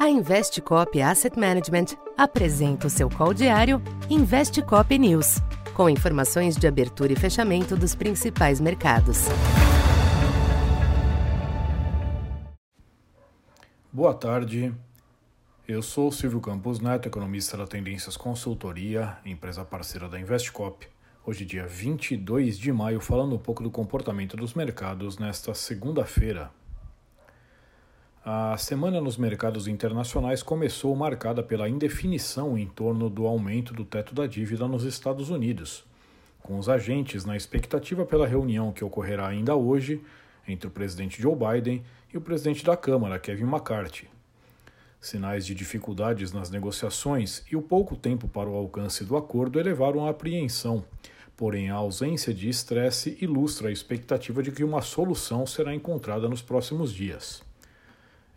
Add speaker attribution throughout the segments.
Speaker 1: A Investcop Asset Management apresenta o seu call diário Investcop News, com informações de abertura e fechamento dos principais mercados.
Speaker 2: Boa tarde. Eu sou Silvio Campos Neto, economista da Tendências Consultoria, empresa parceira da Investcop. Hoje, dia 22 de maio, falando um pouco do comportamento dos mercados nesta segunda-feira, a semana nos mercados internacionais começou marcada pela indefinição em torno do aumento do teto da dívida nos Estados Unidos, com os agentes na expectativa pela reunião que ocorrerá ainda hoje entre o presidente Joe Biden e o presidente da Câmara, Kevin McCarthy. Sinais de dificuldades nas negociações e o pouco tempo para o alcance do acordo elevaram a apreensão, porém a ausência de estresse ilustra a expectativa de que uma solução será encontrada nos próximos dias.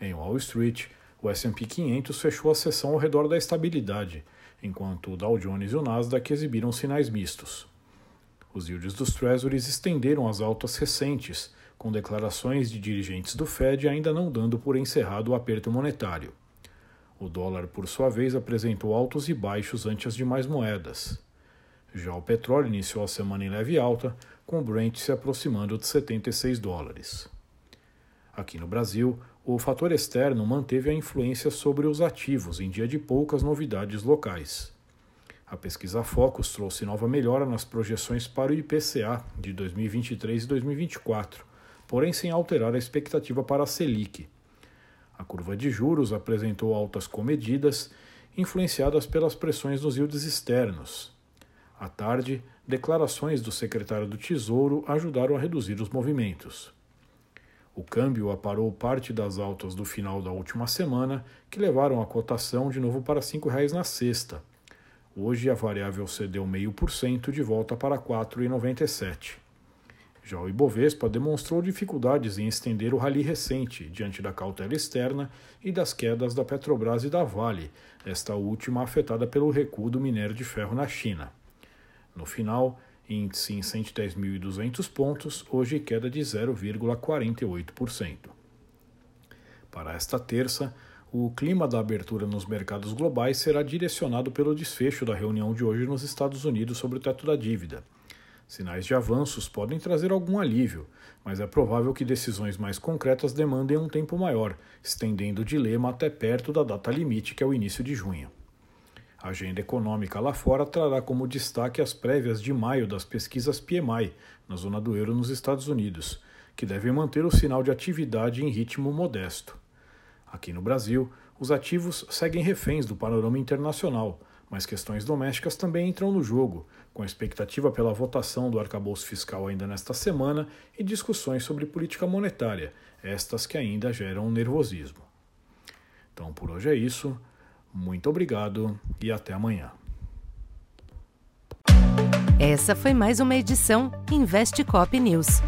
Speaker 2: Em Wall Street, o S&P 500 fechou a sessão ao redor da estabilidade, enquanto o Dow Jones e o Nasdaq exibiram sinais mistos. Os yields dos Treasuries estenderam as altas recentes, com declarações de dirigentes do Fed ainda não dando por encerrado o aperto monetário. O dólar, por sua vez, apresentou altos e baixos ante as demais moedas. Já o petróleo iniciou a semana em leve alta, com o Brent se aproximando de 76 dólares. Aqui no Brasil, o fator externo manteve a influência sobre os ativos em dia de poucas novidades locais. A pesquisa Focus trouxe nova melhora nas projeções para o IPCA de 2023 e 2024, porém sem alterar a expectativa para a Selic. A curva de juros apresentou altas comedidas, influenciadas pelas pressões nos yields externos. À tarde, declarações do secretário do Tesouro ajudaram a reduzir os movimentos. O câmbio aparou parte das altas do final da última semana, que levaram a cotação de novo para R$ 5,00 na sexta. Hoje a variável cedeu 0,5% de volta para 4,97. Já o Ibovespa demonstrou dificuldades em estender o rally recente diante da cautela externa e das quedas da Petrobras e da Vale, esta última afetada pelo recuo do minério de ferro na China. No final, índice em 110.200 pontos, hoje queda de 0,48%. Para esta terça, o clima da abertura nos mercados globais será direcionado pelo desfecho da reunião de hoje nos Estados Unidos sobre o teto da dívida. Sinais de avanços podem trazer algum alívio, mas é provável que decisões mais concretas demandem um tempo maior, estendendo o dilema até perto da data limite, que é o início de junho. A agenda econômica lá fora trará como destaque as prévias de maio das pesquisas PMI, na zona do euro nos Estados Unidos, que devem manter o sinal de atividade em ritmo modesto. Aqui no Brasil, os ativos seguem reféns do panorama internacional, mas questões domésticas também entram no jogo, com expectativa pela votação do arcabouço fiscal ainda nesta semana e discussões sobre política monetária, estas que ainda geram nervosismo. Então por hoje é isso. Muito obrigado e até amanhã.
Speaker 1: Essa foi mais uma edição Investe Cop News.